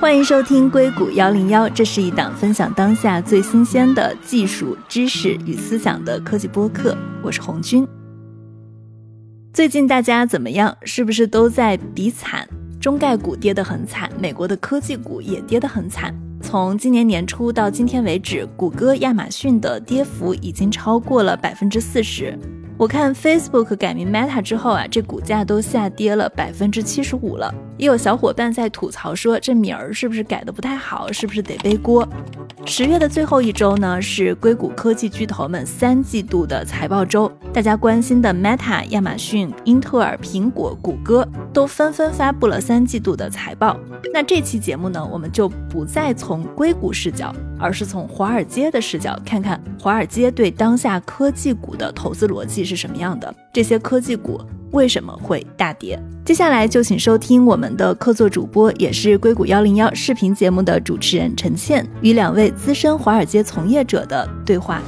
欢迎收听硅谷幺零幺，这是一档分享当下最新鲜的技术知识与思想的科技播客。我是红军。最近大家怎么样？是不是都在比惨？中概股跌得很惨，美国的科技股也跌得很惨。从今年年初到今天为止，谷歌、亚马逊的跌幅已经超过了百分之四十。我看 Facebook 改名 Meta 之后啊，这股价都下跌了百分之七十五了。也有小伙伴在吐槽说，这名儿是不是改的不太好？是不是得背锅？十月的最后一周呢，是硅谷科技巨头们三季度的财报周。大家关心的 Meta、亚马逊、英特尔、苹果、谷歌都纷纷发布了三季度的财报。那这期节目呢，我们就不再从硅谷视角，而是从华尔街的视角，看看华尔街对当下科技股的投资逻辑是什么样的。这些科技股。为什么会大跌？接下来就请收听我们的客座主播，也是硅谷幺零幺视频节目的主持人陈倩与两位资深华尔街从业者的对话。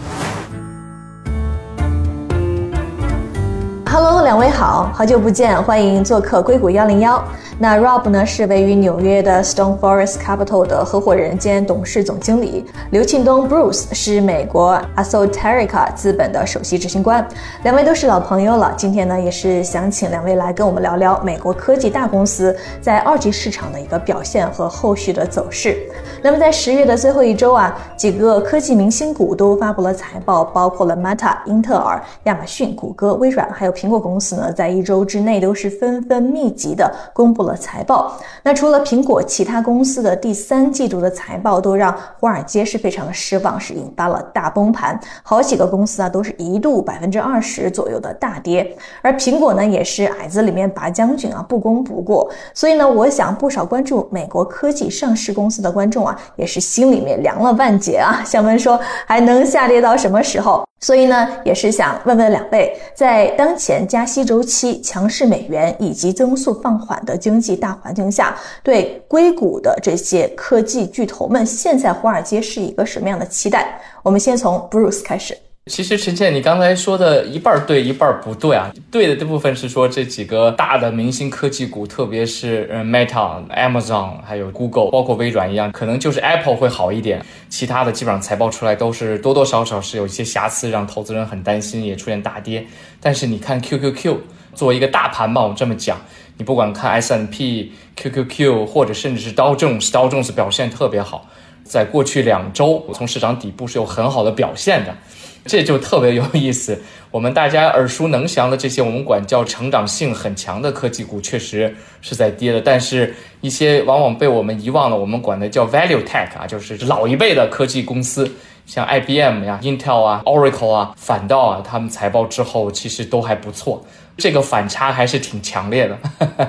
Hello，两位好，好久不见，欢迎做客硅谷幺零幺。那 Rob 呢是位于纽约的 Stone Forest Capital 的合伙人兼董事总经理，刘庆东 Bruce 是美国 Asoterica 资本的首席执行官，两位都是老朋友了。今天呢也是想请两位来跟我们聊聊美国科技大公司在二级市场的一个表现和后续的走势。那么在十月的最后一周啊，几个科技明星股都发布了财报，包括了 Meta、英特尔、亚马逊、谷歌、微软还有苹果公司呢，在一周之内都是纷纷密集的公布。了财报，那除了苹果，其他公司的第三季度的财报都让华尔街是非常的失望，是引发了大崩盘，好几个公司啊都是一度百分之二十左右的大跌，而苹果呢也是矮子里面拔将军啊，不攻不过，所以呢，我想不少关注美国科技上市公司的观众啊，也是心里面凉了半截啊，想问说还能下跌到什么时候？所以呢，也是想问问两位，在当前前加息周期、强势美元以及增速放缓的经济大环境下，对硅谷的这些科技巨头们，现在华尔街是一个什么样的期待？我们先从 Bruce 开始。其实陈倩，你刚才说的一半对，一半不对啊。对的这部分是说这几个大的明星科技股，特别是嗯 Meta、Amazon 还有 Google，包括微软一样，可能就是 Apple 会好一点，其他的基本上财报出来都是多多少少是有一些瑕疵，让投资人很担心，也出现大跌。但是你看 QQQ 作为一个大盘吧，我这么讲，你不管看 S&P、QQQ 或者甚至是刀正刀正是表现特别好，在过去两周从市场底部是有很好的表现的。这就特别有意思。我们大家耳熟能详的这些，我们管叫成长性很强的科技股，确实是在跌的。但是，一些往往被我们遗忘了，我们管的叫 value tech 啊，就是老一辈的科技公司，像 IBM 呀、Intel 啊、Oracle 啊，反倒啊，他们财报之后其实都还不错。这个反差还是挺强烈的。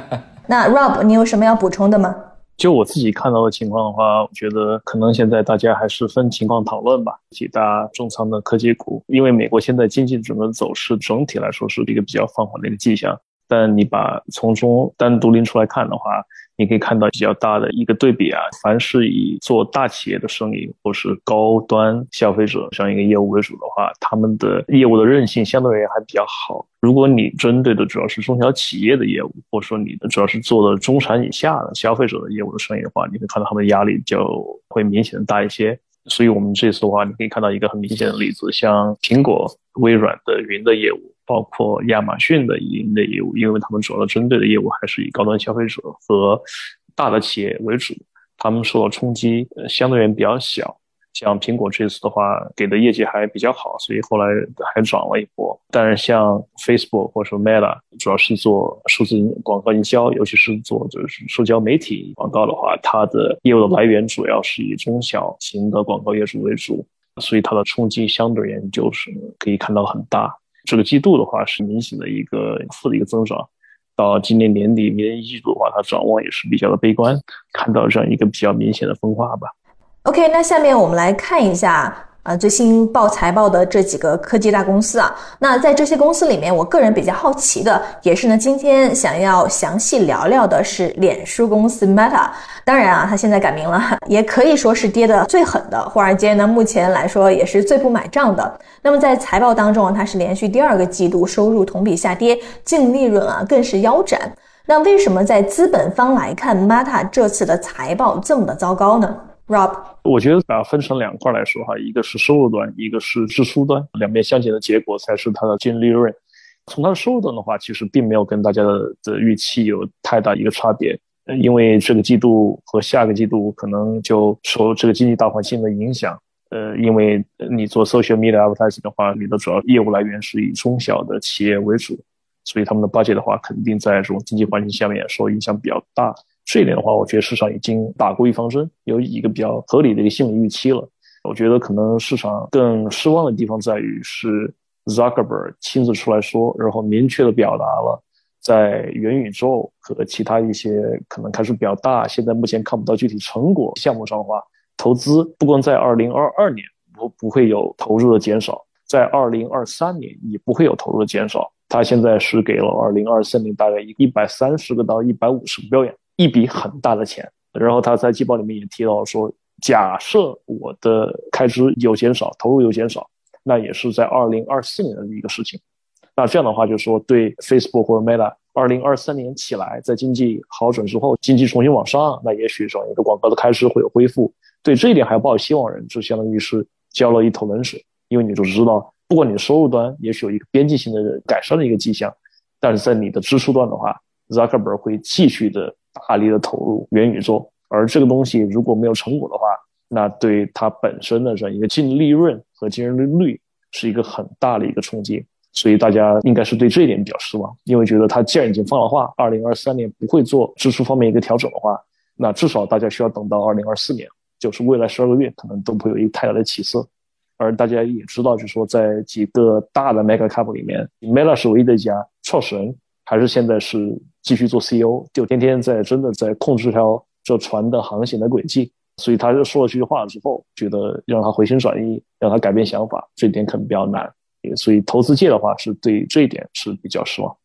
那 Rob，你有什么要补充的吗？就我自己看到的情况的话，我觉得可能现在大家还是分情况讨论吧。几大重仓的科技股，因为美国现在经济整个走势整体来说是一个比较放缓的一个迹象。但你把从中单独拎出来看的话，你可以看到比较大的一个对比啊。凡是以做大企业的生意或是高端消费者这样一个业务为主的话，他们的业务的韧性相对而言还比较好。如果你针对的主要是中小企业的业务，或者说你的主要是做的中产以下的消费者的业务的生意的话，你会看到他们的压力就会明显的大一些。所以，我们这次的话，你可以看到一个很明显的例子，像苹果、微软的云的业务。包括亚马逊的一类业务，因为他们主要针对的业务还是以高端消费者和大的企业为主，他们受到冲击相对而言比较小。像苹果这次的话，给的业绩还比较好，所以后来还涨了一波。但是像 Facebook 或者说 Meta，主要是做数字广告营销，尤其是做就是社交媒体广告的话，它的业务的来源主要是以中小型的广告业主为主，所以它的冲击相对而言就是可以看到很大。这个季度的话是明显的一个负的一个增长，到今年年底明年一季度的话，它展望也是比较的悲观，看到这样一个比较明显的分化吧。OK，那下面我们来看一下啊，最新报财报的这几个科技大公司啊，那在这些公司里面，我个人比较好奇的，也是呢，今天想要详细聊聊的是脸书公司 Meta。当然啊，它现在改名了，也可以说是跌得最狠的。华尔街呢，目前来说也是最不买账的。那么在财报当中，它是连续第二个季度收入同比下跌，净利润啊更是腰斩。那为什么在资本方来看，Meta 这次的财报这么的糟糕呢？Rob，我觉得把它分成两块来说哈，一个是收入端，一个是支出端，两边相减的结果才是它的净利润。从它的收入端的话，其实并没有跟大家的的预期有太大一个差别，因为这个季度和下个季度可能就受这个经济大环境的影响。呃，因为你做 social media advertising 的话，你的主要业务来源是以中小的企业为主，所以他们的 budget 的话，肯定在这种经济环境下面受影响比较大。这一点的话，我觉得市场已经打过预防针，有一个比较合理的一个心理预期了。我觉得可能市场更失望的地方在于是 Zuckerberg 亲自出来说，然后明确的表达了在元宇宙和其他一些可能开始比较大，现在目前看不到具体成果项目上的话，投资不光在二零二二年不不会有投入的减少，在二零二三年也不会有投入的减少。他现在是给了二零二三年大概一一百三十个到一百五十个标眼。一笔很大的钱，然后他在季报里面也提到说，假设我的开支有减少，投入有减少，那也是在二零二四年的一个事情。那这样的话，就是说对 Facebook 或者 Meta，二零二三年起来，在经济好转之后，经济重新往上，那也许说你的广告的开支会有恢复。对这一点还抱有希望人，就相当于是浇了一头冷水，因为你就知道，不管你的收入端也许有一个边际性的改善的一个迹象，但是在你的支出端的话，Zuckerberg 会继续的。大力的投入元宇宙，而这个东西如果没有成果的话，那对它本身的这样一个净利润和净利润率是一个很大的一个冲击。所以大家应该是对这一点比较失望，因为觉得它既然已经放了话，二零二三年不会做支出方面一个调整的话，那至少大家需要等到二零二四年，就是未来十二个月可能都不会有一个太大的起色。而大家也知道，就是说在几个大的 mega cap 里面，Meta 是唯一的一家创始人。还是现在是继续做 CEO，就天天在真的在控制这条这船的航行的轨迹。所以他就说了这句话之后，觉得让他回心转意，让他改变想法，这一点可能比较难。所以投资界的话是对这一点是比较失望。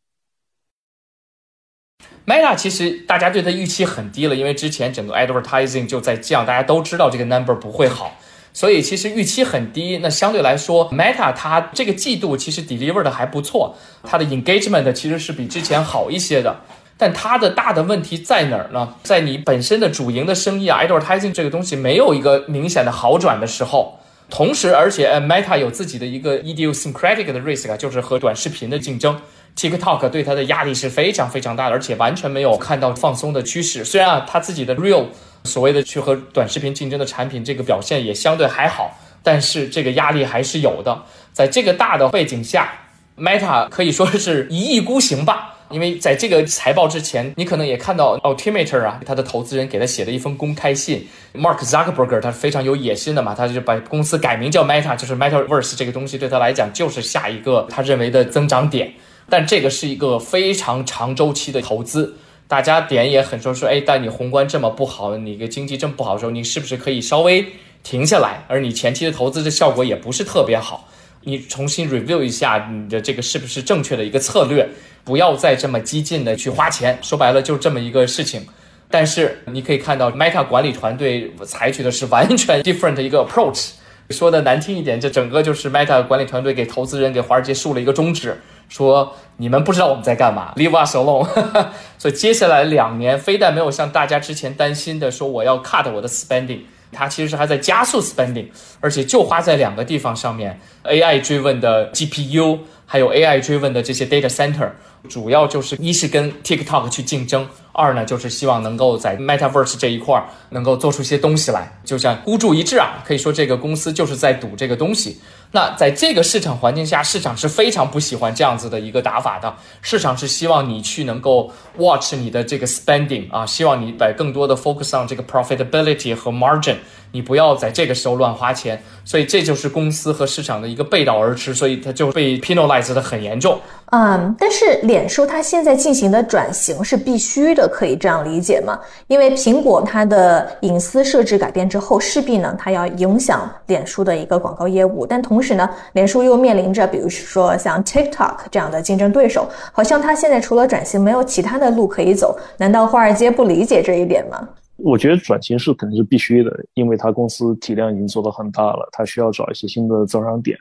Meta 其实大家对他预期很低了，因为之前整个 advertising 就在降，大家都知道这个 number 不会好。所以其实预期很低，那相对来说，Meta 它这个季度其实 deliver 的还不错，它的 engagement 其实是比之前好一些的。但它的大的问题在哪儿呢？在你本身的主营的生意啊，advertising 这个东西没有一个明显的好转的时候，同时而且 Meta 有自己的一个 idiosyncratic 的 risk 啊，就是和短视频的竞争，TikTok 对它的压力是非常非常大的，而且完全没有看到放松的趋势。虽然啊，它自己的 real 所谓的去和短视频竞争的产品，这个表现也相对还好，但是这个压力还是有的。在这个大的背景下，Meta 可以说是一意孤行吧。因为在这个财报之前，你可能也看到 Altimeter 啊，他的投资人给他写了一封公开信。Mark Zuckerberg 他是非常有野心的嘛，他就把公司改名叫 Meta，就是 Metaverse 这个东西对他来讲就是下一个他认为的增长点。但这个是一个非常长周期的投资。大家点也很说说，哎，但你宏观这么不好，你个经济这么不好的时候，你是不是可以稍微停下来？而你前期的投资的效果也不是特别好，你重新 review 一下你的这个是不是正确的一个策略，不要再这么激进的去花钱。说白了就这么一个事情。但是你可以看到，Meta 管理团队采取的是完全 different 一个 approach。说的难听一点，这整个就是 Meta 管理团队给投资人、给华尔街竖了一个中指。说你们不知道我们在干嘛，Leave us alone。所以接下来两年，非但没有像大家之前担心的说我要 cut 我的 spending，它其实是还在加速 spending，而且就花在两个地方上面：AI 追问的 GPU，还有 AI 追问的这些 data center。主要就是一是跟 TikTok 去竞争，二呢就是希望能够在 Metaverse 这一块儿能够做出一些东西来，就像孤注一掷啊，可以说这个公司就是在赌这个东西。那在这个市场环境下，市场是非常不喜欢这样子的一个打法的，市场是希望你去能够 watch 你的这个 spending 啊，希望你把更多的 focus on 这个 profitability 和 margin。你不要在这个时候乱花钱。所以这就是公司和市场的一个背道而驰，所以它就被 penalize 的很严重。嗯，但是脸书它现在进行的转型是必须的，可以这样理解吗？因为苹果它的隐私设置改变之后，势必呢它要影响脸书的一个广告业务，但同时呢，脸书又面临着比如说像 TikTok 这样的竞争对手，好像它现在除了转型没有其他的路可以走。难道华尔街不理解这一点吗？我觉得转型是肯定是必须的，因为它公司体量已经做得很大了，它需要找一些新的增长点。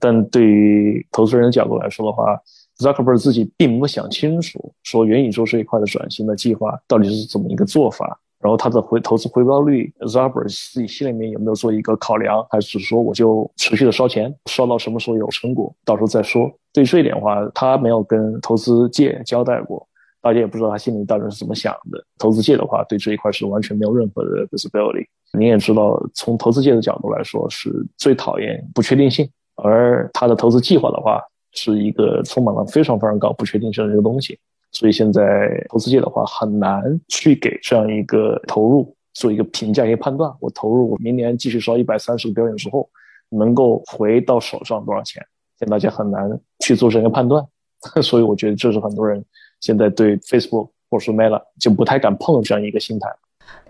但对于投资人的角度来说的话，Zuckerberg 自己并没有想清楚，说元宇宙这一块的转型的计划到底是怎么一个做法，然后他的回投资回报率，Zuckerberg 自己心里面有没有做一个考量，还是说我就持续的烧钱，烧到什么时候有成果，到时候再说。对这一点的话，他没有跟投资界交代过，大家也不知道他心里到底是怎么想的。投资界的话，对这一块是完全没有任何的 visibility。你也知道，从投资界的角度来说，是最讨厌不确定性，而他的投资计划的话。是一个充满了非常非常高不确定性的一个东西，所以现在投资界的话很难去给这样一个投入做一个评价一个判断。我投入我明年继续烧一百三十个标点之后，能够回到手上多少钱？现在大家很难去做这样一个判断，所以我觉得这是很多人现在对 Facebook 或者说 Meta 就不太敢碰这样一个心态。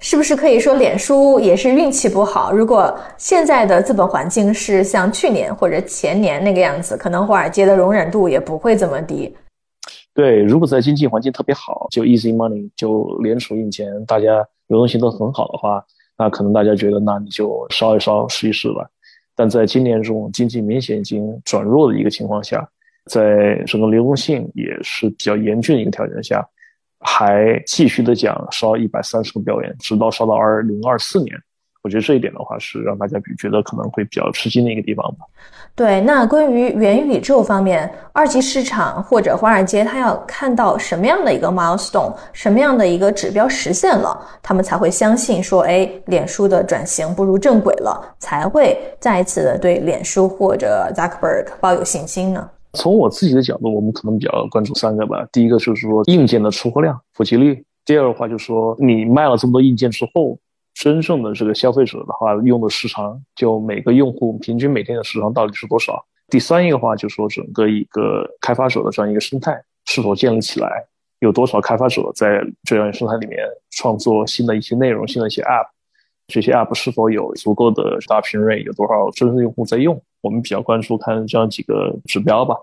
是不是可以说脸书也是运气不好？如果现在的资本环境是像去年或者前年那个样子，可能华尔街的容忍度也不会这么低。对，如果在经济环境特别好，就 easy money，就联储印钱，大家流动性都很好的话，那可能大家觉得那你就烧一烧试一试吧。但在今年这种经济明显已经转弱的一个情况下，在整个流动性也是比较严峻的一个条件下。还继续的讲烧一百三十个表演，直到烧到二零二四年。我觉得这一点的话是让大家比觉得可能会比较吃惊的一个地方吧。对，那关于元宇宙方面，二级市场或者华尔街，他要看到什么样的一个 milestone，什么样的一个指标实现了，他们才会相信说，哎，脸书的转型步入正轨了，才会再一次的对脸书或者 Zuckerberg 抱有信心呢？从我自己的角度，我们可能比较关注三个吧。第一个就是说硬件的出货量、普及率；第二个话就是说你卖了这么多硬件之后，真正的这个消费者的话用的时长，就每个用户平均每天的时长到底是多少？第三一个话就是说整个一个开发者的这样一个生态是否建立起来，有多少开发者在这样一个生态里面创作新的一些内容、新的一些 App，这些 App 是否有足够的大评论，有多少真实用户在用？我们比较关注看这样几个指标吧，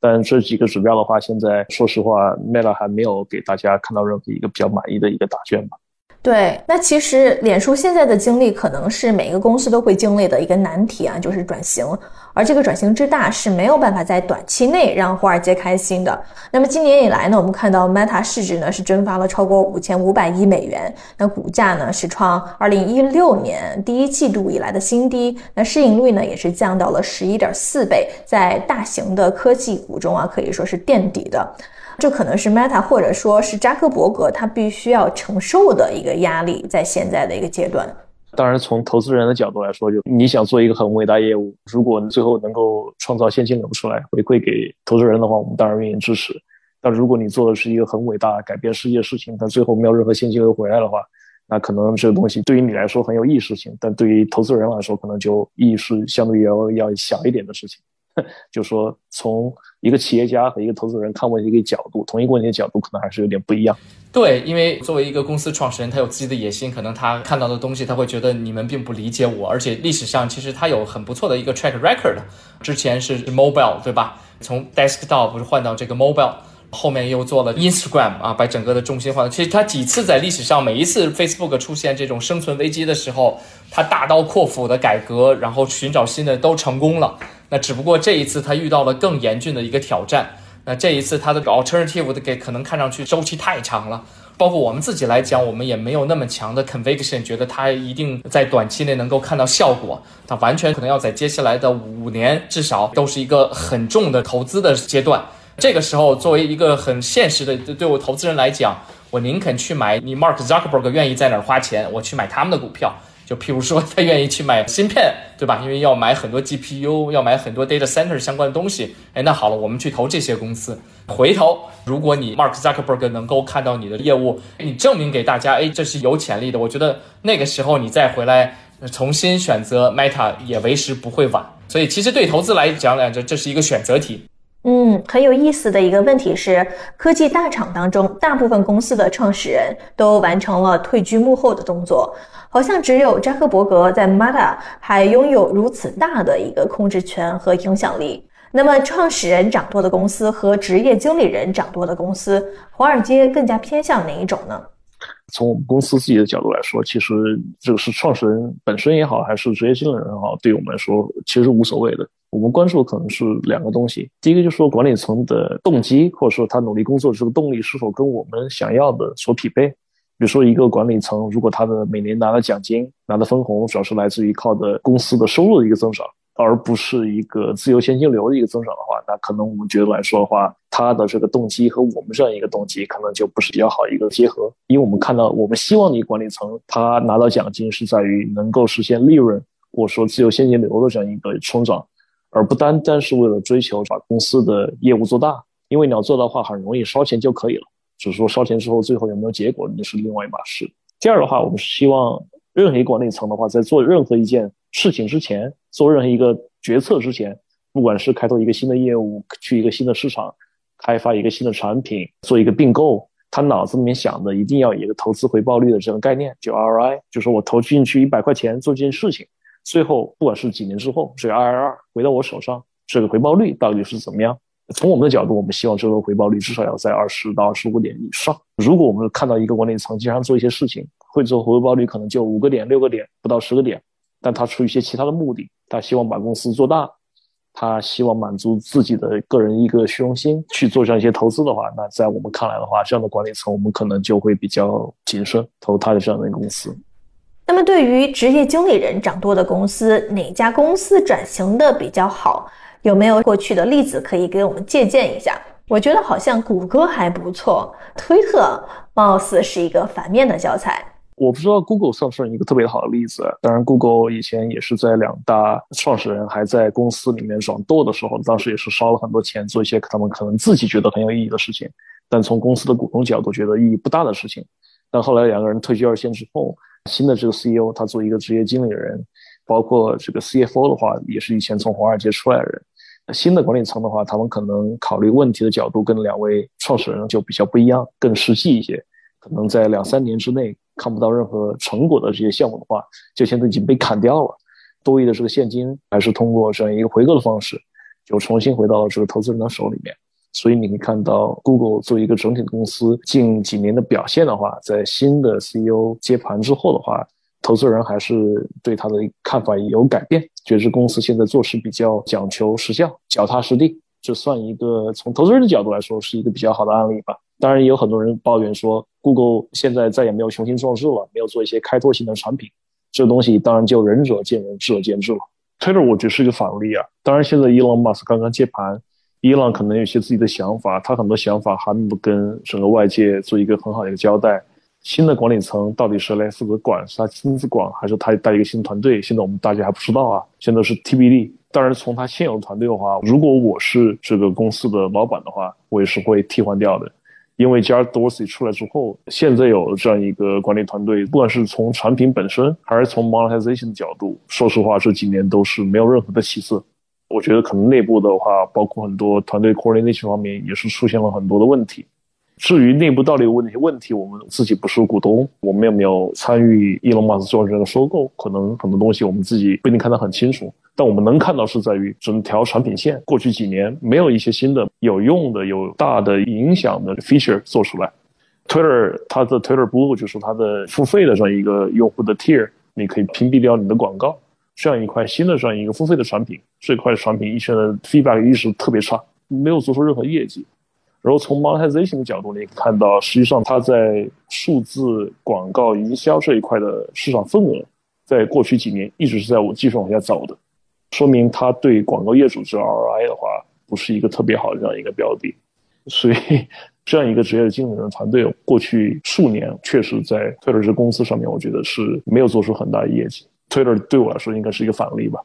但这几个指标的话，现在说实话，Meta 还没有给大家看到任何一个比较满意的一个答卷吧。对，那其实脸书现在的经历可能是每个公司都会经历的一个难题啊，就是转型。而这个转型之大是没有办法在短期内让华尔街开心的。那么今年以来呢，我们看到 Meta 市值呢是蒸发了超过五千五百亿美元，那股价呢是创二零一六年第一季度以来的新低，那市盈率呢也是降到了十一点四倍，在大型的科技股中啊可以说是垫底的。这可能是 Meta 或者说是扎克伯格他必须要承受的一个压力，在现在的一个阶段。当然，从投资人的角度来说，就你想做一个很伟大业务，如果最后能够创造现金流出来回馈给投资人的话，我们当然愿意支持。但如果你做的是一个很伟大、改变世界的事情，但最后没有任何现金流回来的话，那可能这个东西对于你来说很有意义性，但对于投资人来说，可能就意义是相对要要小一点的事情。就说从一个企业家和一个投资人看问题的角度，同一个问题的角度可能还是有点不一样。对，因为作为一个公司创始人，他有自己的野心，可能他看到的东西，他会觉得你们并不理解我。而且历史上其实他有很不错的一个 track record，之前是 mobile 对吧？从 desktop 不是换到这个 mobile，后面又做了 Instagram 啊，把整个的重心换。其实他几次在历史上每一次 Facebook 出现这种生存危机的时候，他大刀阔斧的改革，然后寻找新的都成功了。那只不过这一次他遇到了更严峻的一个挑战。那这一次他的 alternative 的给可能看上去周期太长了，包括我们自己来讲，我们也没有那么强的 conviction，觉得他一定在短期内能够看到效果。他完全可能要在接下来的五年至少都是一个很重的投资的阶段。这个时候，作为一个很现实的对我投资人来讲，我宁肯去买你 Mark Zuckerberg 愿意在哪儿花钱，我去买他们的股票。就譬如说，他愿意去买芯片，对吧？因为要买很多 GPU，要买很多 data center 相关的东西。哎，那好了，我们去投这些公司。回头，如果你 Mark Zuckerberg 能够看到你的业务，你证明给大家，哎，这是有潜力的。我觉得那个时候你再回来重新选择 Meta 也为时不会晚。所以其实对投资来讲呢，这这是一个选择题。嗯，很有意思的一个问题是，科技大厂当中，大部分公司的创始人都完成了退居幕后的动作，好像只有扎克伯格在 Meta 还拥有如此大的一个控制权和影响力。那么，创始人掌舵的公司和职业经理人掌舵的公司，华尔街更加偏向哪一种呢？从我们公司自己的角度来说，其实这个是创始人本身也好，还是职业经理人也好，对我们来说其实无所谓的。我们关注的可能是两个东西，第一个就是说管理层的动机，或者说他努力工作的这个动力是否跟我们想要的所匹配。比如说一个管理层，如果他的每年拿的奖金、拿的分红，主要是来自于靠的公司的收入的一个增长，而不是一个自由现金流的一个增长的话，那可能我们觉得来说的话，他的这个动机和我们这样一个动机可能就不是比较好一个结合。因为我们看到，我们希望的管理层，他拿到奖金是在于能够实现利润，或者说自由现金流的这样一个成长。而不单单是为了追求把公司的业务做大，因为你要做的话很容易烧钱就可以了，只是说烧钱之后最后有没有结果那是另外一码事。第二的话，我们是希望任何一个管理层的话，在做任何一件事情之前，做任何一个决策之前，不管是开拓一个新的业务，去一个新的市场，开发一个新的产品，做一个并购，他脑子里面想的一定要有一个投资回报率的这个概念，就 ROI，就是我投进去一百块钱做这件事情。最后，不管是几年之后，这个 IRR 回到我手上，这个回报率到底是怎么样？从我们的角度，我们希望这个回报率至少要在二十到二十五点以上。如果我们看到一个管理层经常做一些事情，会做回报率可能就五个点、六个点，不到十个点，但他出于一些其他的目的，他希望把公司做大，他希望满足自己的个人一个虚荣心去做这样一些投资的话，那在我们看来的话，这样的管理层我们可能就会比较谨慎投他的这样的一个公司。那么，对于职业经理人掌舵的公司，哪家公司转型的比较好？有没有过去的例子可以给我们借鉴一下？我觉得好像谷歌还不错，推特貌似是一个反面的教材。我不知道 Google 算不算一个特别好的例子。当然，Google 以前也是在两大创始人还在公司里面掌舵的时候，当时也是烧了很多钱做一些他们可能自己觉得很有意义的事情，但从公司的股东角度觉得意义不大的事情。但后来两个人退居二线之后。新的这个 CEO，他做一个职业经理人，包括这个 CFO 的话，也是以前从华尔街出来的人。新的管理层的话，他们可能考虑问题的角度跟两位创始人就比较不一样，更实际一些。可能在两三年之内看不到任何成果的这些项目的话，就现在已经被砍掉了。多余的这个现金，还是通过这样一个回购的方式，就重新回到了这个投资人的手里面。所以你可以看到，Google 作为一个整体的公司，近几年的表现的话，在新的 CEO 接盘之后的话，投资人还是对他的看法有改变，觉得这公司现在做事比较讲求实效、脚踏实地，这算一个从投资人的角度来说是一个比较好的案例吧。当然，也有很多人抱怨说，Google 现在再也没有雄心壮志了，没有做一些开拓性的产品，这东西当然就仁者见仁，智者见智了。Twitter 我觉得是一个反例啊。当然，现在伊朗马斯刚刚接盘。伊朗可能有些自己的想法，他很多想法还不跟整个外界做一个很好的一个交代。新的管理层到底是来负责管，是他亲自管，还是他带一个新团队？现在我们大家还不知道啊。现在是 TBD。当然，从他现有的团队的话，如果我是这个公司的老板的话，我也是会替换掉的。因为 Jared Dorsey 出来之后，现在有这样一个管理团队，不管是从产品本身，还是从 monetization 的角度，说实话，这几年都是没有任何的起色。我觉得可能内部的话，包括很多团队 coordination 方面也是出现了很多的问题。至于内部到底有问题，问题我们自己不是股东，我们也没有参与 Elon Musk 做这个收购，可能很多东西我们自己不一定看得很清楚。但我们能看到是在于整条产品线过去几年没有一些新的有用的、有大的影响的 feature 做出来。Twitter 它的 Twitter Blue 就是它的付费的这样一个用户的 tier，你可以屏蔽掉你的广告。这样一块新的这样一个付费的产品，这块产品以前的 feedback 一直特别差，没有做出任何业绩。然后从 monetization 的角度，你看到实际上它在数字广告营销这一块的市场份额，在过去几年一直是在我继续往下走的，说明它对广告业主这 ROI 的话，不是一个特别好的这样一个标的。所以 这样一个职业经理人团队，过去数年确实在特尔这公司上面，我觉得是没有做出很大的业绩。Twitter 对我来说应该是一个反例吧。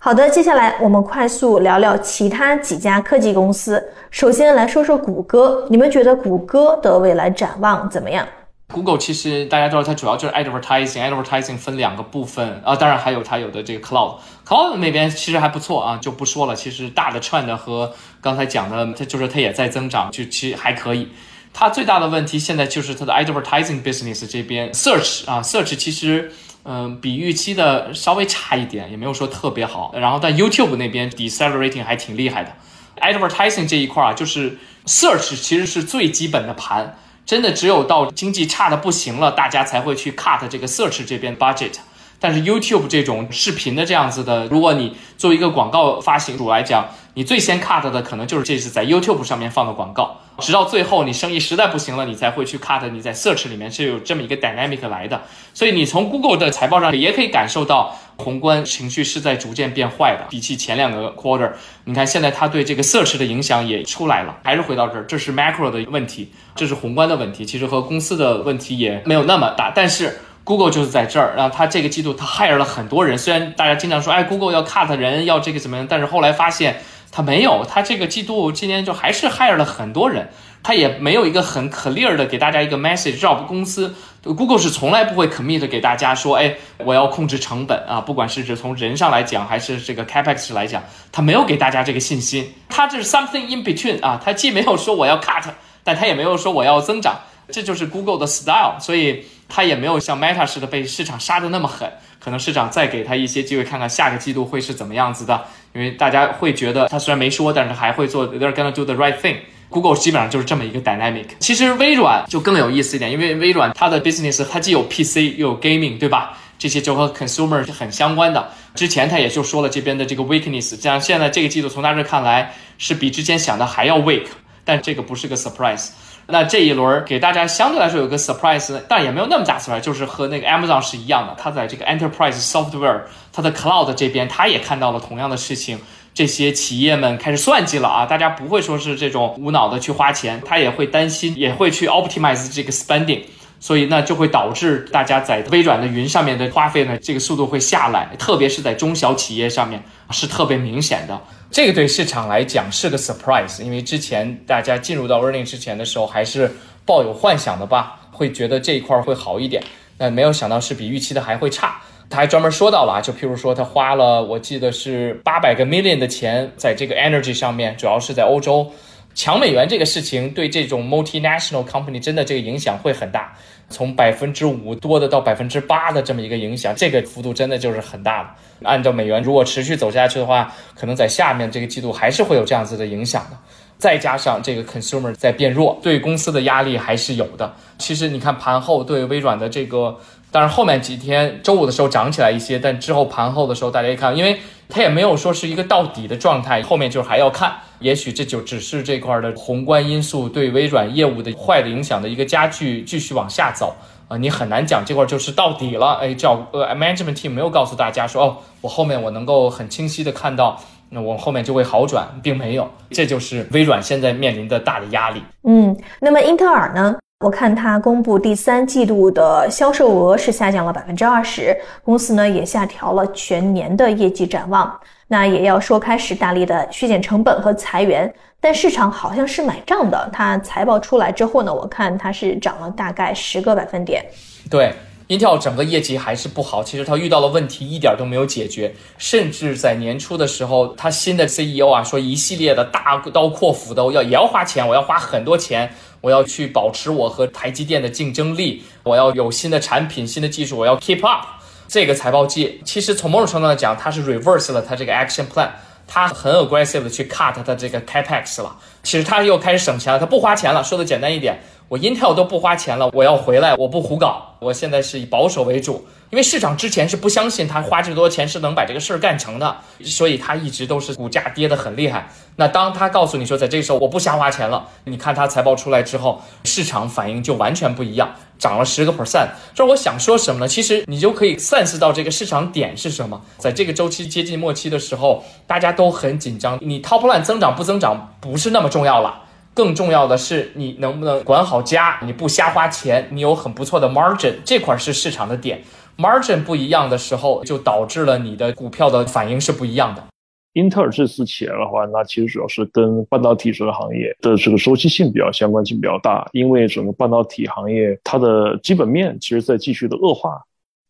好的，接下来我们快速聊聊其他几家科技公司。首先来说说谷歌，你们觉得谷歌的未来展望怎么样？Google 其实大家知道，它主要就是 advertising，advertising 分两个部分啊，当然还有它有的这个 cloud，cloud 那边其实还不错啊，就不说了。其实大的 trend 和刚才讲的，它就是它也在增长，就其实还可以。它最大的问题现在就是它的 advertising business 这边 search 啊，search 其实嗯比预期的稍微差一点，也没有说特别好。然后但 YouTube 那边 decelerating 还挺厉害的，advertising 这一块啊，就是 search 其实是最基本的盘。真的只有到经济差的不行了，大家才会去 cut 这个 search 这边 budget。但是 YouTube 这种视频的这样子的，如果你作为一个广告发行主来讲，你最先 cut 的可能就是这次在 YouTube 上面放的广告。直到最后你生意实在不行了，你才会去 cut 你在 search 里面是有这么一个 dynamic 来的。所以你从 Google 的财报上也可以感受到宏观情绪是在逐渐变坏的。比起前两个 quarter，你看现在它对这个 search 的影响也出来了。还是回到这儿，这是 macro 的问题，这是宏观的问题，其实和公司的问题也没有那么大。但是 Google 就是在这儿，然后它这个季度它 hire 了很多人。虽然大家经常说，哎，Google 要 cut 人，要这个怎么样，但是后来发现它没有，它这个季度今年就还是 hire 了很多人。它也没有一个很 clear 的给大家一个 message，让公司 Google 是从来不会 commit 给大家说，哎，我要控制成本啊，不管是指从人上来讲，还是这个 capex 来讲，它没有给大家这个信心。它这是 something in between 啊，它既没有说我要 cut，但它也没有说我要增长，这就是 Google 的 style，所以它也没有像 Meta 似的被市场杀的那么狠。可能市场再给它一些机会，看看下个季度会是怎么样子的，因为大家会觉得它虽然没说，但是还会做，they're gonna do the right thing。Google 基本上就是这么一个 dynamic。其实微软就更有意思一点，因为微软它的 business 它既有 PC 又有 gaming，对吧？这些就和 consumer 是很相关的。之前他也就说了这边的这个 weakness，像现在这个季度从他这看来是比之前想的还要 weak，但这个不是个 surprise。那这一轮给大家相对来说有个 surprise，但也没有那么大 surprise，就是和那个 Amazon 是一样的，它在这个 enterprise software，它的 cloud 这边，它也看到了同样的事情。这些企业们开始算计了啊！大家不会说是这种无脑的去花钱，他也会担心，也会去 optimize 这个 spending，所以呢就会导致大家在微软的云上面的花费呢这个速度会下来，特别是在中小企业上面是特别明显的。这个对市场来讲是个 surprise，因为之前大家进入到 earning 之前的时候还是抱有幻想的吧，会觉得这一块会好一点，但没有想到是比预期的还会差。他还专门说到了啊，就譬如说他花了，我记得是八百个 million 的钱在这个 energy 上面，主要是在欧洲抢美元这个事情，对这种 multinational company 真的这个影响会很大，从百分之五多的到百分之八的这么一个影响，这个幅度真的就是很大了。按照美元如果持续走下去的话，可能在下面这个季度还是会有这样子的影响的。再加上这个 consumer 在变弱，对公司的压力还是有的。其实你看盘后对微软的这个。但是后面几天周五的时候涨起来一些，但之后盘后的时候大家一看，因为它也没有说是一个到底的状态，后面就还要看，也许这就只是这块的宏观因素对微软业务的坏的影响的一个加剧，继续往下走啊，你很难讲这块就是到底了。哎，叫呃 management team 没有告诉大家说哦，我后面我能够很清晰的看到，那我后面就会好转，并没有，这就是微软现在面临的大的压力。嗯，那么英特尔呢？我看它公布第三季度的销售额是下降了百分之二十，公司呢也下调了全年的业绩展望，那也要说开始大力的削减成本和裁员，但市场好像是买账的。它财报出来之后呢，我看它是涨了大概十个百分点。对，Intel 整个业绩还是不好，其实它遇到了问题一点都没有解决，甚至在年初的时候，它新的 CEO 啊说一系列的大刀阔斧的，要也要花钱，我要花很多钱。我要去保持我和台积电的竞争力，我要有新的产品、新的技术，我要 keep up。这个财报季其实从某种程度上讲，它是 reverse 了它这个 action plan，它很 aggressive 的去 cut 它这个 capex 了。其实它又开始省钱了，它不花钱了。说的简单一点，我 Intel 都不花钱了，我要回来，我不胡搞，我现在是以保守为主。因为市场之前是不相信他花这么多钱是能把这个事儿干成的，所以他一直都是股价跌得很厉害。那当他告诉你说，在这个时候我不瞎花钱了，你看他财报出来之后，市场反应就完全不一样，涨了十个 percent。这我想说什么呢？其实你就可以 sense 到这个市场点是什么。在这个周期接近末期的时候，大家都很紧张。你 top line 增长不增长不是那么重要了，更重要的是你能不能管好家，你不瞎花钱，你有很不错的 margin，这块是市场的点。margin 不一样的时候，就导致了你的股票的反应是不一样的。英特尔这次起来的话，那其实主要是跟半导体这个行业的这个周期性比较相关性比较大，因为整个半导体行业它的基本面其实在继续的恶化，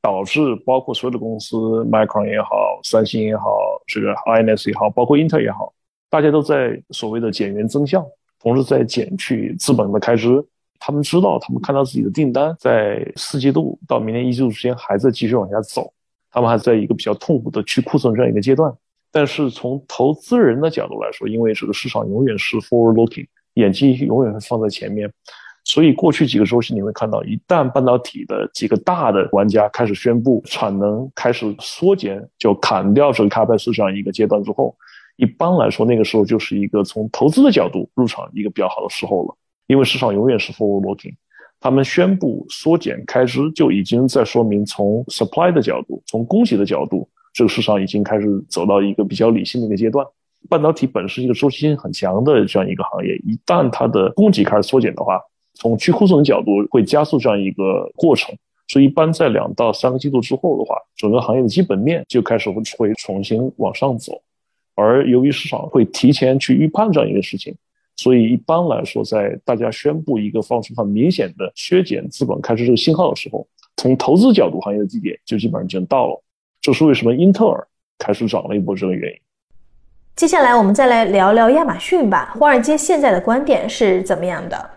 导致包括所有的公司，Micron 也好，三星也好，这个 INS 也好，包括英特尔也好，大家都在所谓的减员增效，同时在减去资本的开支。他们知道，他们看到自己的订单在四季度到明年一季度之间还在继续往下走，他们还在一个比较痛苦的去库存这样一个阶段。但是从投资人的角度来说，因为这个市场永远是 forward looking，眼睛永远会放在前面，所以过去几个周期你会看到，一旦半导体的几个大的玩家开始宣布产能开始缩减，就砍掉这个 capex 这样一个阶段之后，一般来说那个时候就是一个从投资的角度入场一个比较好的时候了。因为市场永远是 forward looking，他们宣布缩减开支，就已经在说明从 supply 的角度，从供给的角度，这个市场已经开始走到一个比较理性的一个阶段。半导体本是一个周期性很强的这样一个行业，一旦它的供给开始缩减的话，从去库存的角度会加速这样一个过程。所以一般在两到三个季度之后的话，整个行业的基本面就开始会会重新往上走。而由于市场会提前去预判这样一个事情。所以一般来说，在大家宣布一个放出很明显的削减资本开支这个信号的时候，从投资角度，行业的低点就基本上已经到了。这是为什么英特尔开始涨了一波这个原因。接下来我们再来聊聊亚马逊吧。华尔街现在的观点是怎么样的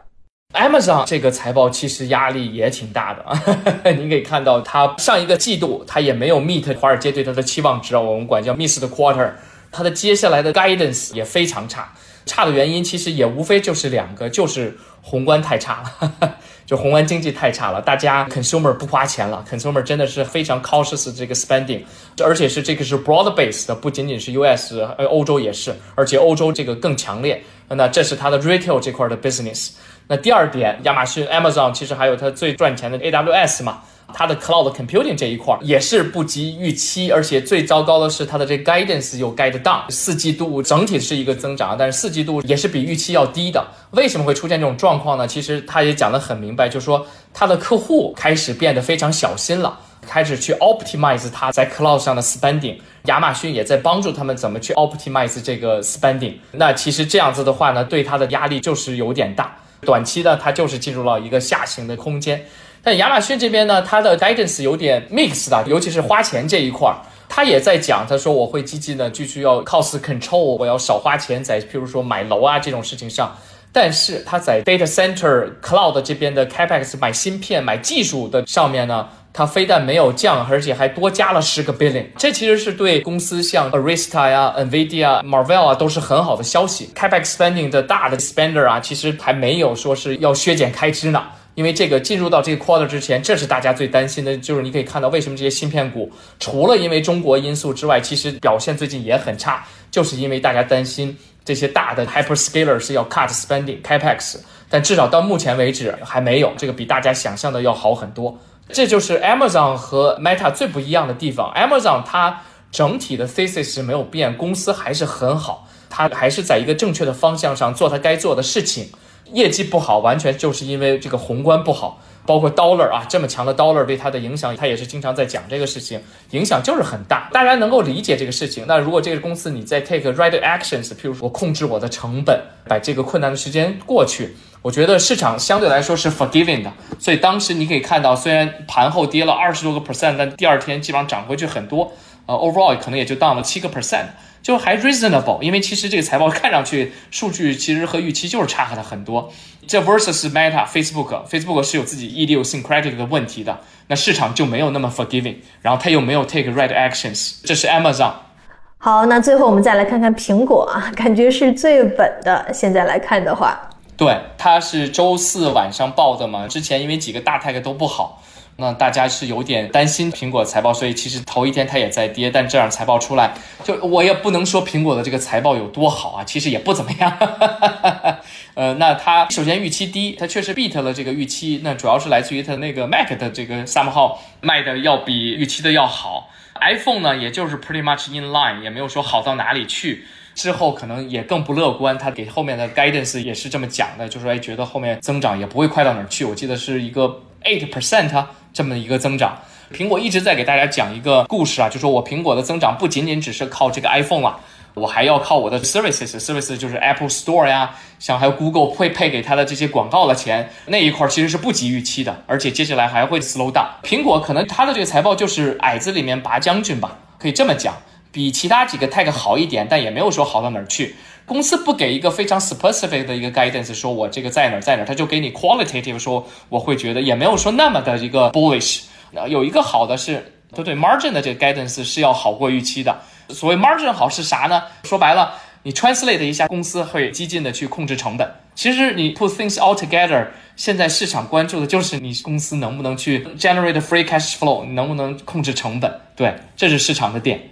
？Amazon 这个财报其实压力也挺大的，您可以看到，它上一个季度它也没有 meet 华尔街对它的期望值啊，我们管叫 miss 的 quarter，它的接下来的 guidance 也非常差。差的原因其实也无非就是两个，就是宏观太差了，就宏观经济太差了，大家 consumer 不花钱了，consumer 真的是非常 cautious 这个 spending，而且是这个是 broad base 的，不仅仅是 US，呃，欧洲也是，而且欧洲这个更强烈。那这是它的 retail 这块的 business。那第二点，亚马逊 Amazon 其实还有它最赚钱的 AWS 嘛。它的 cloud computing 这一块也是不及预期，而且最糟糕的是它的这 guidance 又 guide down，四季度整体是一个增长，但是四季度也是比预期要低的。为什么会出现这种状况呢？其实他也讲得很明白，就是说他的客户开始变得非常小心了，开始去 optimize 他在 cloud 上的 spending。亚马逊也在帮助他们怎么去 optimize 这个 spending。那其实这样子的话呢，对他的压力就是有点大，短期呢，它就是进入了一个下行的空间。但亚马逊这边呢，它的 guidance 有点 mix 的，尤其是花钱这一块儿，他也在讲，他说我会积极的继续要 cost control，我要少花钱在譬如说买楼啊这种事情上。但是他在 data center cloud 这边的 capex 买芯片、买技术的上面呢，它非但没有降，而且还多加了十个 billion。这其实是对公司像 Arista 呀、Nvidia、Marvell 啊都是很好的消息。capex spending 的大的 spender 啊，其实还没有说是要削减开支呢。因为这个进入到这个 quarter 之前，这是大家最担心的，就是你可以看到为什么这些芯片股除了因为中国因素之外，其实表现最近也很差，就是因为大家担心这些大的 hyperscaler 是要 cut spending capex，但至少到目前为止还没有，这个比大家想象的要好很多。这就是 Amazon 和 Meta 最不一样的地方。Amazon 它整体的 thesis 没有变，公司还是很好，它还是在一个正确的方向上做它该做的事情。业绩不好，完全就是因为这个宏观不好，包括 dollar 啊，这么强的 dollar 对它的影响，他也是经常在讲这个事情，影响就是很大。大家能够理解这个事情。那如果这个公司你在 take right actions，譬如说我控制我的成本，把这个困难的时间过去，我觉得市场相对来说是 forgiving 的。所以当时你可以看到，虽然盘后跌了二十多个 percent，但第二天基本上涨回去很多。呃，overall 可能也就 down 了七个 percent。就还 reasonable，因为其实这个财报看上去数据其实和预期就是差了很多。这 versus Meta、Facebook，Facebook 是有自己 idiosyncratic 的问题的，那市场就没有那么 forgiving，然后它又没有 take right actions。这是 Amazon。好，那最后我们再来看看苹果啊，感觉是最稳的。现在来看的话，对，它是周四晚上报的嘛，之前因为几个大 tag 都不好。那大家是有点担心苹果财报，所以其实头一天它也在跌，但这样财报出来，就我也不能说苹果的这个财报有多好啊，其实也不怎么样。呃，那它首先预期低，它确实 beat 了这个预期，那主要是来自于它那个 Mac 的这个 Some 号卖的要比预期的要好，iPhone 呢也就是 pretty much in line，也没有说好到哪里去。之后可能也更不乐观，他给后面的 guidance 也是这么讲的，就是说哎觉得后面增长也不会快到哪儿去，我记得是一个 eight percent。这么一个增长，苹果一直在给大家讲一个故事啊，就说我苹果的增长不仅仅只是靠这个 iPhone 了，我还要靠我的 services，services 就是 Apple Store 呀，像还有 Google 会配给他的这些广告的钱，那一块其实是不及预期的，而且接下来还会 slow down。苹果可能它的这个财报就是矮子里面拔将军吧，可以这么讲，比其他几个 tag 好一点，但也没有说好到哪儿去。公司不给一个非常 specific 的一个 guidance，说我这个在哪儿在哪儿，他就给你 qualitative 说，我会觉得也没有说那么的一个 bullish。有一个好的是，他对 margin 的这个 guidance 是要好过预期的。所谓 margin 好是啥呢？说白了，你 translate 一下，公司会激进的去控制成本。其实你 put things all together，现在市场关注的就是你公司能不能去 generate free cash flow，能不能控制成本。对，这是市场的点。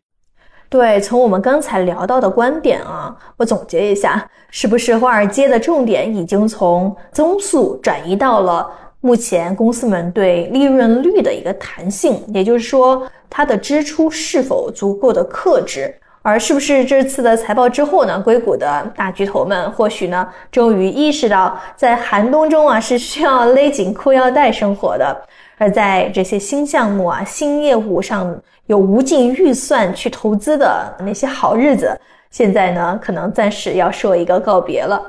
对，从我们刚才聊到的观点啊，我总结一下，是不是华尔街的重点已经从增速转移到了目前公司们对利润率的一个弹性？也就是说，它的支出是否足够的克制？而是不是这次的财报之后呢，硅谷的大巨头们或许呢，终于意识到在寒冬中啊是需要勒紧裤腰带生活的，而在这些新项目啊、新业务上。有无尽预算去投资的那些好日子，现在呢，可能暂时要说一个告别了。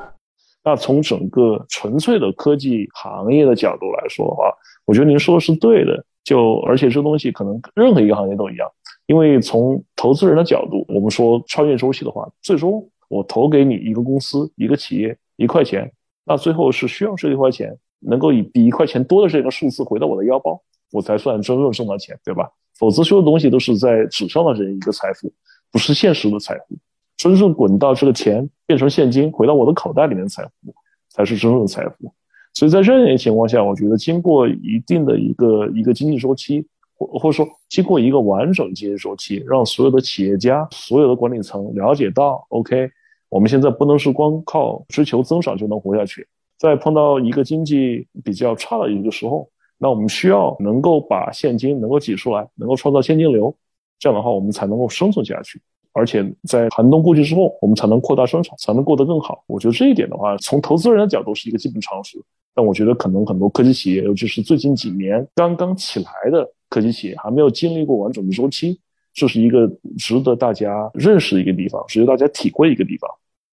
那从整个纯粹的科技行业的角度来说的话，我觉得您说的是对的。就而且这东西可能任何一个行业都一样，因为从投资人的角度，我们说穿越周期的话，最终我投给你一个公司、一个企业一块钱，那最后是需要这一块钱能够以比一块钱多的这个数字回到我的腰包，我才算真正挣到钱，对吧？否则，所有东西都是在纸上的这一个财富，不是现实的财富。真正滚到这个钱变成现金，回到我的口袋里面的财富，才是真正的财富。所以在任何情况下，我觉得经过一定的一个一个经济周期，或或者说经过一个完整经济周期，让所有的企业家、所有的管理层了解到，OK，我们现在不能是光靠追求增长就能活下去。在碰到一个经济比较差的一个时候。那我们需要能够把现金能够挤出来，能够创造现金流，这样的话我们才能够生存下去。而且在寒冬过去之后，我们才能扩大生产，才能过得更好。我觉得这一点的话，从投资人的角度是一个基本常识。但我觉得可能很多科技企业，尤其是最近几年刚刚起来的科技企业，还没有经历过完整的周期，这是一个值得大家认识的一个地方，值得大家体会一个地方。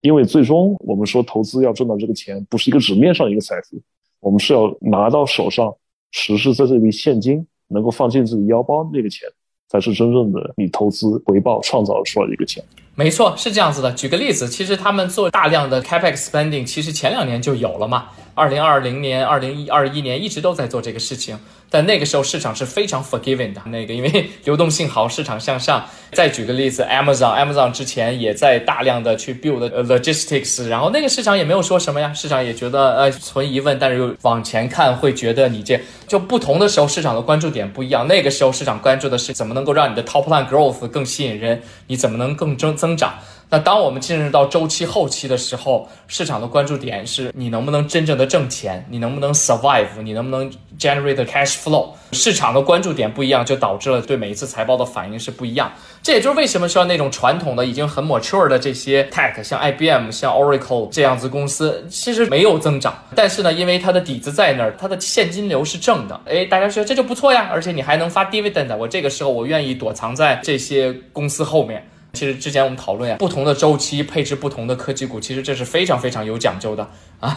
因为最终我们说投资要挣到这个钱，不是一个纸面上一个财富，我们是要拿到手上。实实在在的现金能够放进自己腰包，那个钱才是真正的你投资回报创造出来的一个钱。没错，是这样子的。举个例子，其实他们做大量的 capex spending，其实前两年就有了嘛。二零二零年、二零二一年一直都在做这个事情。但那个时候市场是非常 forgiving 的，那个因为流动性好，市场向上。再举个例子，Amazon，Amazon 之前也在大量的去 build logistics，然后那个市场也没有说什么呀，市场也觉得呃存疑问，但是又往前看会觉得你这就不同的时候市场的关注点不一样。那个时候市场关注的是怎么能够让你的 top line growth 更吸引人，你怎么能更增增增长。那当我们进入到周期后期的时候，市场的关注点是你能不能真正的挣钱，你能不能 survive，你能不能 generate cash flow。市场的关注点不一样，就导致了对每一次财报的反应是不一样。这也就是为什么说那种传统的已经很 mature 的这些 tech，像 IBM、像 Oracle 这样子公司，其实没有增长，但是呢，因为它的底子在那儿，它的现金流是正的，哎，大家说这就不错呀，而且你还能发 dividend，我这个时候我愿意躲藏在这些公司后面。其实之前我们讨论呀，不同的周期配置不同的科技股，其实这是非常非常有讲究的啊。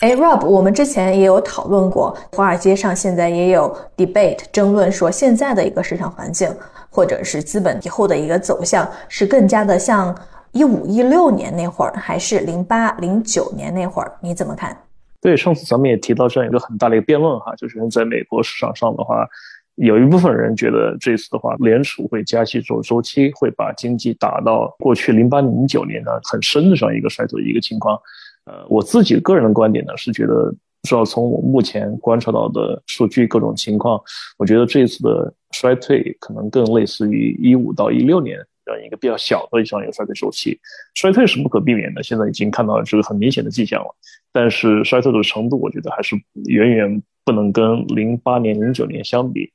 哎，Rob，我们之前也有讨论过，华尔街上现在也有 debate 争论说，现在的一个市场环境，或者是资本以后的一个走向，是更加的像一五一六年那会儿，还是零八零九年那会儿？你怎么看？对，上次咱们也提到这样一个很大的一个辩论哈，就是在美国市场上的话。有一部分人觉得这次的话，联储会加息做周期会把经济打到过去零八零九年的很深的这样一个衰退一个情况。呃，我自己个人的观点呢是觉得，至少从我目前观察到的数据各种情况，我觉得这次的衰退可能更类似于一五到一六年这样一个比较小的这样一个衰退周期。衰退是不可避免的，现在已经看到了这个很明显的迹象了。但是衰退的程度，我觉得还是远远不能跟零八年、零九年相比。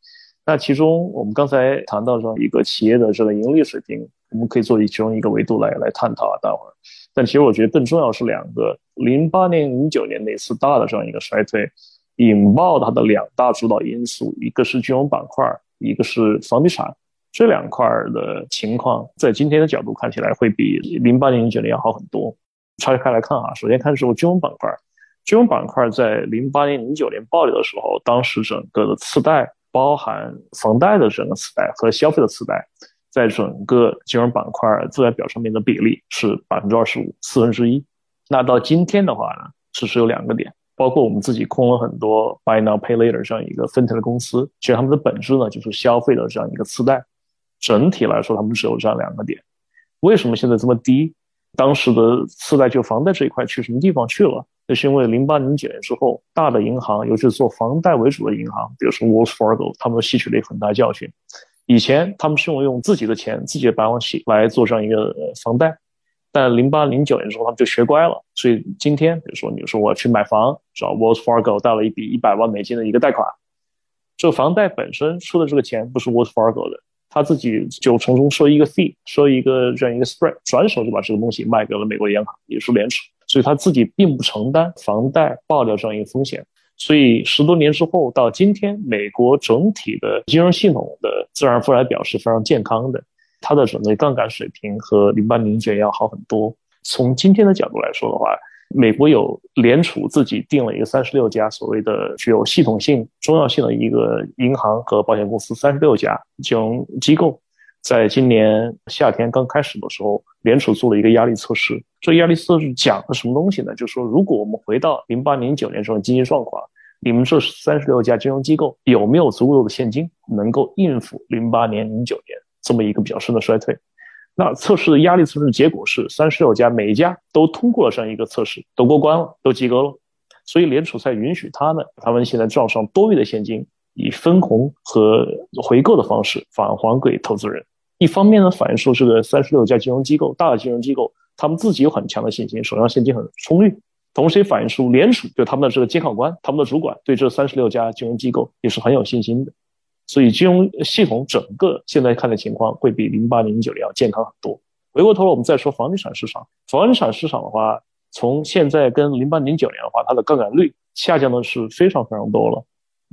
那其中，我们刚才谈到这样一个企业的这个盈利水平，我们可以作为其中一个维度来来探讨啊。待会儿，但其实我觉得更重要是两个：零八年、零九年那次大的这样一个衰退，引爆它的两大主导因素，一个是金融板块，一个是房地产。这两块的情况，在今天的角度看起来，会比零八年、零九年要好很多。拆开来看啊，首先看是金融板块，金融板块在零八年、零九年暴跌的时候，当时整个的次贷，包含房贷的整个次贷和消费的次贷，在整个金融板块资产表上面的比例是百分之二十五，四分之一。那到今天的话呢，其实有两个点。包括我们自己控了很多 Buy Now Pay Later 这样一个 fintech 的公司，其实他们的本质呢就是消费的这样一个次贷。整体来说，他们只有这样两个点。为什么现在这么低？当时的次贷就房贷这一块去什么地方去了？那是因为零八零九年之后，大的银行，尤其是做房贷为主的银行，比如说 Wells Fargo，他们吸取了一个很大教训。以前他们是用用自己的钱、自己的白王器来做这样一个房贷。但零八零九年之后，他们就学乖了。所以今天，比如说你说我要去买房，找 Wells Fargo 贷了一笔一百万美金的一个贷款，这个房贷本身出的这个钱不是 Wells Fargo 的，他自己就从中收一个 fee，收一个这样一个 spread，转手就把这个东西卖给了美国的央行，也是联储。所以他自己并不承担房贷爆掉这样一个风险。所以十多年之后到今天，美国整体的金融系统的自然负债表是非常健康的。它的整个杠杆水平和零八零九要好很多。从今天的角度来说的话，美国有联储自己定了一个三十六家所谓的具有系统性重要性的一个银行和保险公司，三十六家金融机构，在今年夏天刚开始的时候，联储做了一个压力测试。这压力测试讲的什么东西呢？就是说，如果我们回到零八零九年这种经济状况，你们这三十六家金融机构有没有足够的现金，能够应付零八年、零九年？这么一个比较深的衰退，那测试的压力测试结果是三十六家，每一家都通过了这样一个测试，都过关了，都及格了。所以联储才允许他们，他们现在账上多余的现金以分红和回购的方式返还给投资人。一方面呢，反映出这个三十六家金融机构，大的金融机构，他们自己有很强的信心，手上现金很充裕，同时也反映出联储就他们的这个监考官，他们的主管对这三十六家金融机构也是很有信心的。所以金融系统整个现在看的情况会比零八、零九年要健康很多。回过头来，我们再说房地产市场。房地产市场的话，从现在跟零八、零九年的话，它的杠杆率下降的是非常非常多了。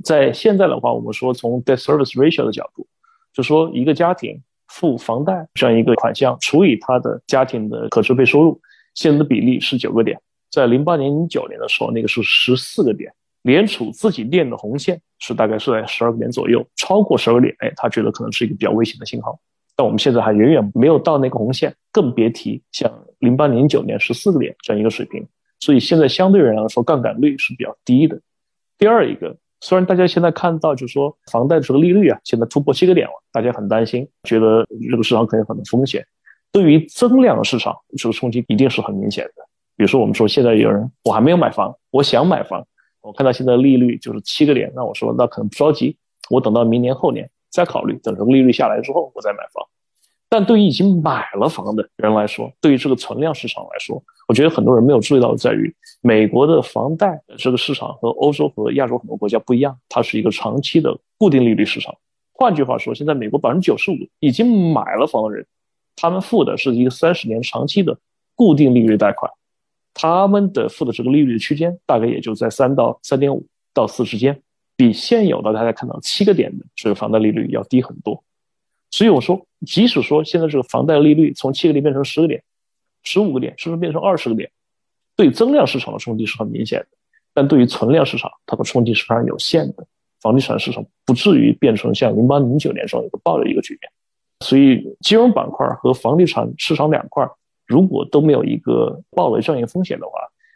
在现在的话，我们说从 debt service ratio 的角度，就说一个家庭付房贷这样一个款项除以他的家庭的可支配收入，现在的比例是九个点。在零八年、零九年的时候，那个是十四个点。联储自己练的红线是大概是在十二个点左右，超过十二个点，哎，他觉得可能是一个比较危险的信号。但我们现在还远远没有到那个红线，更别提像零八零九年十四个点这样一个水平。所以现在相对人来说，杠杆率是比较低的。第二一个，虽然大家现在看到就是说房贷这个利率啊，现在突破七个点了，大家很担心，觉得这个市场可能有很多风险。对于增量市场，这个冲击一定是很明显的。比如说我们说现在有人我还没有买房，我想买房。我看到现在利率就是七个点，那我说那可能不着急，我等到明年后年再考虑，等这个利率下来之后我再买房。但对于已经买了房的人来说，对于这个存量市场来说，我觉得很多人没有注意到的在于美国的房贷这个市场和欧洲和亚洲很多国家不一样，它是一个长期的固定利率市场。换句话说，现在美国百分之九十五已经买了房的人，他们付的是一个三十年长期的固定利率贷款。他们的付的这个利率的区间大概也就在三到三点五到四之间，比现有的大家看到七个点的这个房贷利率要低很多。所以我说，即使说现在这个房贷利率从七个点变成十个点、十五个点，甚至变成二十个点，对增量市场的冲击是很明显的，但对于存量市场，它的冲击是非常有限的。房地产市场不至于变成像零八零九年这样一个爆的一个局面。所以，金融板块和房地产市场两块。如果都没有一个暴雷这样一个风险的话，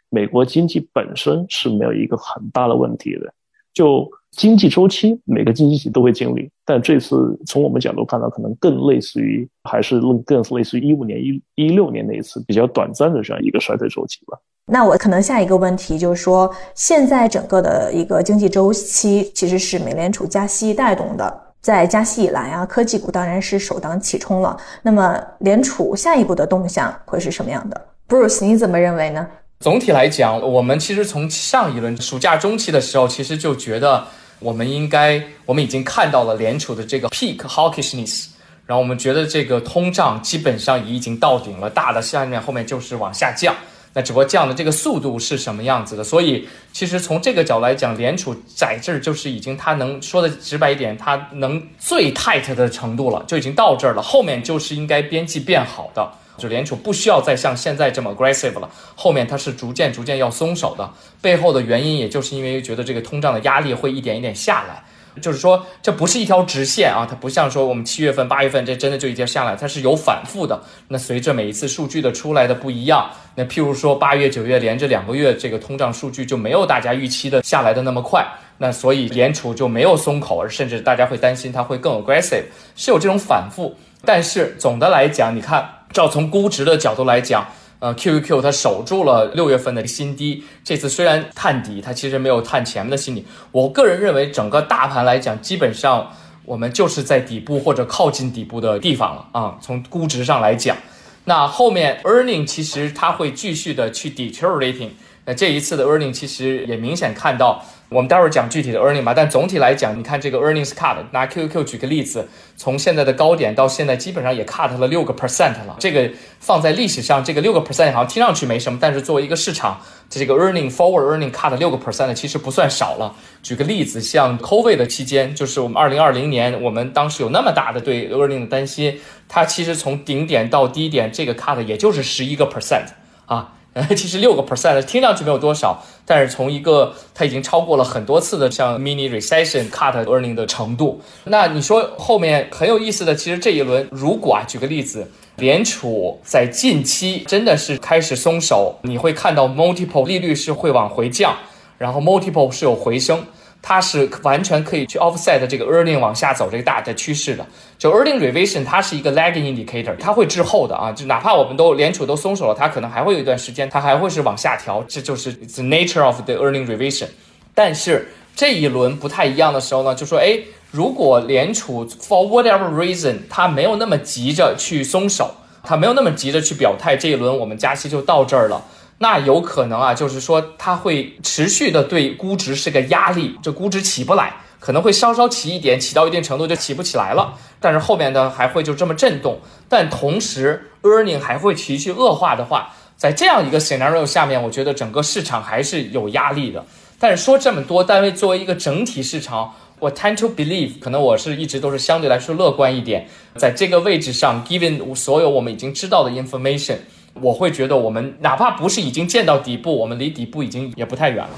美国经济本身是没有一个很大的问题的。就经济周期，每个经济体都会经历，但这次从我们角度看到，可能更类似于，还是更类似于一五年、一一六年那一次比较短暂的这样一个衰退周期吧。那我可能下一个问题就是说，现在整个的一个经济周期其实是美联储加息带动的。在加息以来啊，科技股当然是首当其冲了。那么联储下一步的动向会是什么样的？Bruce，你怎么认为呢？总体来讲，我们其实从上一轮暑假中期的时候，其实就觉得我们应该，我们已经看到了联储的这个 peak hawkishness，然后我们觉得这个通胀基本上已经到顶了，大的下面后面就是往下降。那只不过降的这个速度是什么样子的？所以其实从这个角来讲，联储在这儿就是已经它能说的直白一点，它能最 tight 的程度了，就已经到这儿了。后面就是应该边际变好的，就联储不需要再像现在这么 aggressive 了。后面它是逐渐逐渐要松手的，背后的原因也就是因为觉得这个通胀的压力会一点一点下来。就是说，这不是一条直线啊，它不像说我们七月份、八月份这真的就已经下来，它是有反复的。那随着每一次数据的出来的不一样，那譬如说八月、九月连着两个月，这个通胀数据就没有大家预期的下来的那么快，那所以联储就没有松口，而甚至大家会担心它会更 aggressive，是有这种反复。但是总的来讲，你看，照从估值的角度来讲。呃，QQQ 它守住了六月份的新低，这次虽然探底，它其实没有探前面的新低。我个人认为，整个大盘来讲，基本上我们就是在底部或者靠近底部的地方了啊。从估值上来讲，那后面 earning 其实它会继续的去 deteriorating。那这一次的 earning 其实也明显看到。我们待会儿讲具体的 earning 吧，但总体来讲，你看这个 earnings cut，拿 QQQ 举个例子，从现在的高点到现在，基本上也 cut 了六个 percent 了。这个放在历史上，这个六个 percent 好像听上去没什么，但是作为一个市场，这个 earning forward earning cut 六个 percent 其实不算少了。举个例子，像 COVID 的期间，就是我们二零二零年，我们当时有那么大的对 earning 的担心，它其实从顶点到低点，这个 cut 也就是十一个 percent 啊。其实六个 percent 听上去没有多少，但是从一个它已经超过了很多次的像 mini recession cut earning 的程度，那你说后面很有意思的，其实这一轮如果啊，举个例子，联储在近期真的是开始松手，你会看到 multiple 利率是会往回降，然后 multiple 是有回升。它是完全可以去 offset 这个 earning 往下走这个大的趋势的。就 earning revision 它是一个 lagging indicator，它会滞后的啊。就哪怕我们都联储都松手了，它可能还会有一段时间，它还会是往下调。这就是 the nature of the earning revision。但是这一轮不太一样的时候呢，就说哎，如果联储 for whatever reason 它没有那么急着去松手，它没有那么急着去表态，这一轮我们加息就到这儿了。那有可能啊，就是说它会持续的对估值是个压力，这估值起不来，可能会稍稍起一点，起到一定程度就起不起来了。但是后面呢还会就这么震动，但同时 earning 还会持续恶化的话，在这样一个 scenario 下面，我觉得整个市场还是有压力的。但是说这么多，单位作为一个整体市场，我 tend to believe，可能我是一直都是相对来说乐观一点，在这个位置上，given 所有我们已经知道的 information。我会觉得，我们哪怕不是已经见到底部，我们离底部已经也不太远了。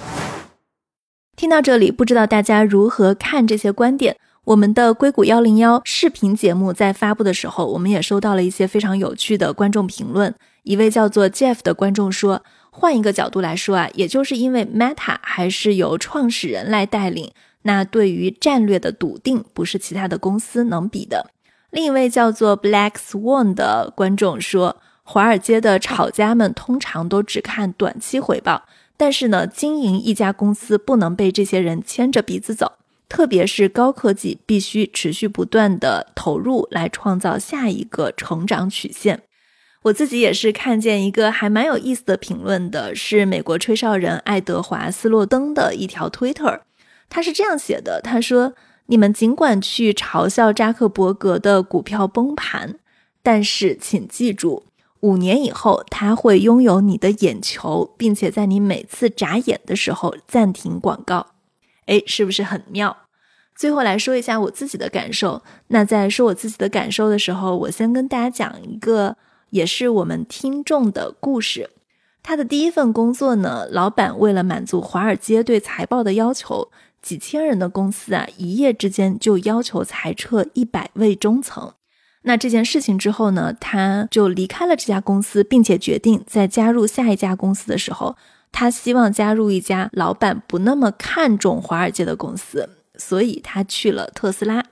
听到这里，不知道大家如何看这些观点？我们的硅谷幺零幺视频节目在发布的时候，我们也收到了一些非常有趣的观众评论。一位叫做 Jeff 的观众说：“换一个角度来说啊，也就是因为 Meta 还是由创始人来带领，那对于战略的笃定不是其他的公司能比的。”另一位叫做 Black Swan 的观众说。华尔街的炒家们通常都只看短期回报，但是呢，经营一家公司不能被这些人牵着鼻子走，特别是高科技，必须持续不断的投入来创造下一个成长曲线。我自己也是看见一个还蛮有意思的评论的，是美国吹哨人爱德华斯洛登的一条推特他是这样写的：他说，你们尽管去嘲笑扎克伯格的股票崩盘，但是请记住。五年以后，他会拥有你的眼球，并且在你每次眨眼的时候暂停广告。哎，是不是很妙？最后来说一下我自己的感受。那在说我自己的感受的时候，我先跟大家讲一个，也是我们听众的故事。他的第一份工作呢，老板为了满足华尔街对财报的要求，几千人的公司啊，一夜之间就要求裁撤一百位中层。那这件事情之后呢，他就离开了这家公司，并且决定在加入下一家公司的时候，他希望加入一家老板不那么看重华尔街的公司，所以他去了特斯拉。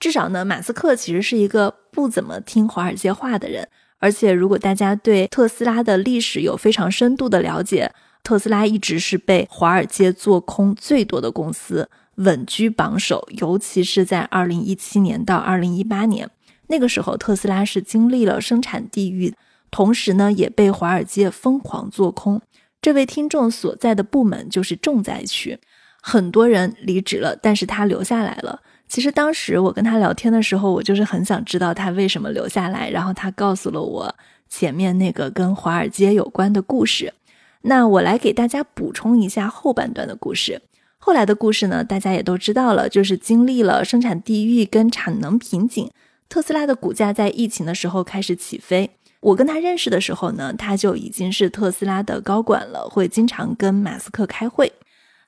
至少呢，马斯克其实是一个不怎么听华尔街话的人，而且如果大家对特斯拉的历史有非常深度的了解，特斯拉一直是被华尔街做空最多的公司，稳居榜首，尤其是在二零一七年到二零一八年。那个时候，特斯拉是经历了生产地狱，同时呢，也被华尔街疯狂做空。这位听众所在的部门就是重灾区，很多人离职了，但是他留下来了。其实当时我跟他聊天的时候，我就是很想知道他为什么留下来，然后他告诉了我前面那个跟华尔街有关的故事。那我来给大家补充一下后半段的故事。后来的故事呢，大家也都知道了，就是经历了生产地狱跟产能瓶颈，特斯拉的股价在疫情的时候开始起飞。我跟他认识的时候呢，他就已经是特斯拉的高管了，会经常跟马斯克开会。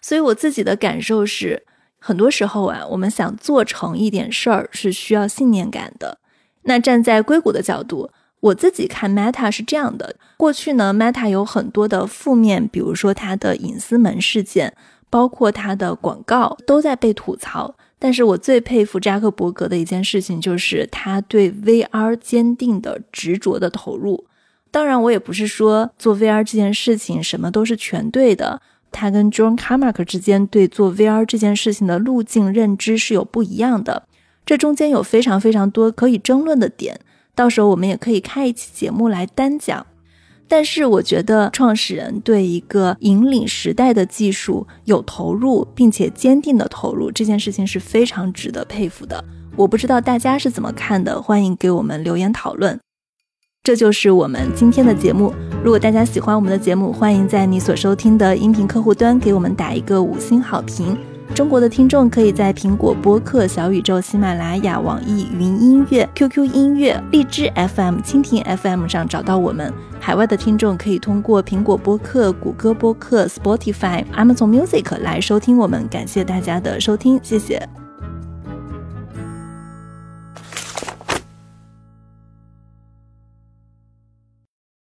所以我自己的感受是，很多时候啊，我们想做成一点事儿是需要信念感的。那站在硅谷的角度，我自己看 Meta 是这样的：过去呢，Meta 有很多的负面，比如说它的隐私门事件。包括它的广告都在被吐槽，但是我最佩服扎克伯格的一件事情就是他对 VR 坚定的执着的投入。当然，我也不是说做 VR 这件事情什么都是全对的，他跟 John Carmack 之间对做 VR 这件事情的路径认知是有不一样的，这中间有非常非常多可以争论的点，到时候我们也可以开一期节目来单讲。但是我觉得创始人对一个引领时代的技术有投入，并且坚定的投入，这件事情是非常值得佩服的。我不知道大家是怎么看的，欢迎给我们留言讨论。这就是我们今天的节目。如果大家喜欢我们的节目，欢迎在你所收听的音频客户端给我们打一个五星好评。中国的听众可以在苹果播客、小宇宙、喜马拉雅、网易云音乐、QQ 音乐、荔枝 FM、蜻蜓 FM 上找到我们。海外的听众可以通过苹果播客、谷歌播客、Spotify、Amazon Music 来收听我们。感谢大家的收听，谢谢。